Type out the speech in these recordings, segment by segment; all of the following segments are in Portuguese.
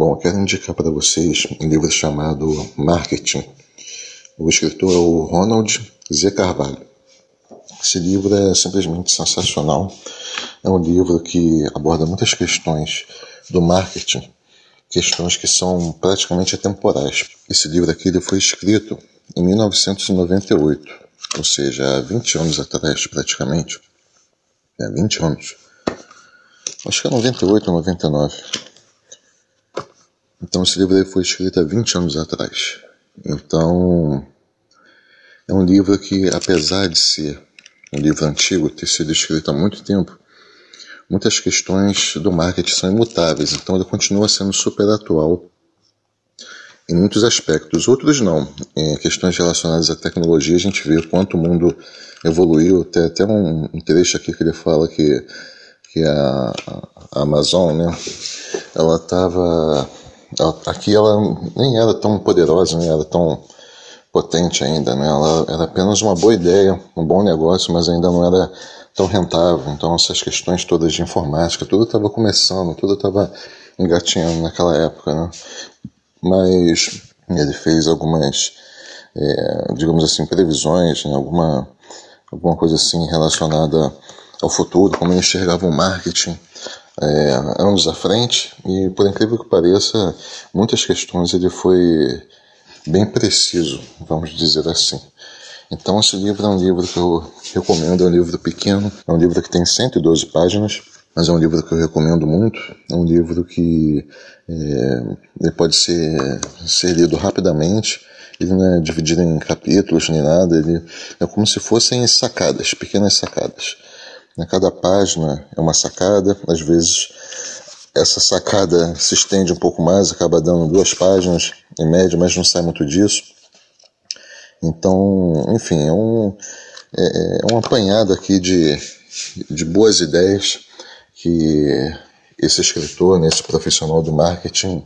Bom, eu quero indicar para vocês um livro chamado Marketing. O escritor é o Ronald Z. Carvalho. Esse livro é simplesmente sensacional. É um livro que aborda muitas questões do marketing, questões que são praticamente atemporais. Esse livro aqui ele foi escrito em 1998, ou seja, há 20 anos atrás praticamente. É, 20 anos. Acho que é 98 ou 99. Então esse livro foi escrito há 20 anos atrás. Então é um livro que, apesar de ser um livro antigo, ter sido escrito há muito tempo, muitas questões do marketing são imutáveis. Então ele continua sendo super atual em muitos aspectos. Outros não. Em questões relacionadas à tecnologia, a gente vê quanto o mundo evoluiu. Tem até um, trecho aqui que ele fala que, que a, a Amazon, né, ela estava aqui ela nem era tão poderosa, nem era tão potente ainda, né? Ela era apenas uma boa ideia, um bom negócio, mas ainda não era tão rentável. Então essas questões todas de informática, tudo estava começando, tudo estava engatinhando naquela época, né? Mas ele fez algumas, é, digamos assim, previsões, né? alguma, alguma coisa assim relacionada ao futuro, como ele enxergava o marketing é, anos à frente e, por incrível que pareça, muitas questões ele foi bem preciso, vamos dizer assim. Então, esse livro é um livro que eu recomendo, é um livro pequeno, é um livro que tem 112 páginas, mas é um livro que eu recomendo muito. É um livro que é, pode ser, ser lido rapidamente, ele não é dividido em capítulos nem nada, ele é como se fossem sacadas, pequenas sacadas. Né, cada página é uma sacada, às vezes essa sacada se estende um pouco mais, acaba dando duas páginas em média, mas não sai muito disso. Então, enfim, é um, é, é um apanhado aqui de, de boas ideias que esse escritor, né, esse profissional do marketing,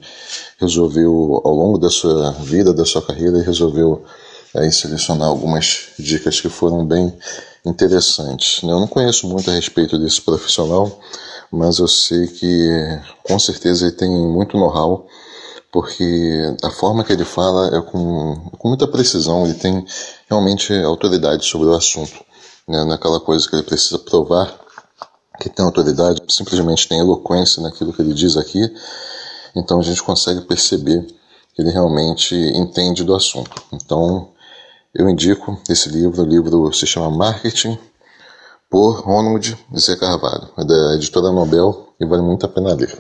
resolveu, ao longo da sua vida, da sua carreira, resolveu aí, selecionar algumas dicas que foram bem interessantes. Eu não conheço muito a respeito desse profissional, mas eu sei que com certeza ele tem muito know-how, porque a forma que ele fala é com, com muita precisão, ele tem realmente autoridade sobre o assunto. Né? Naquela coisa que ele precisa provar que tem autoridade, simplesmente tem eloquência naquilo que ele diz aqui, então a gente consegue perceber que ele realmente entende do assunto. Então, eu indico esse livro, o livro se chama Marketing, por Ronald Z. Carvalho, é da editora Nobel e vale muito a pena ler.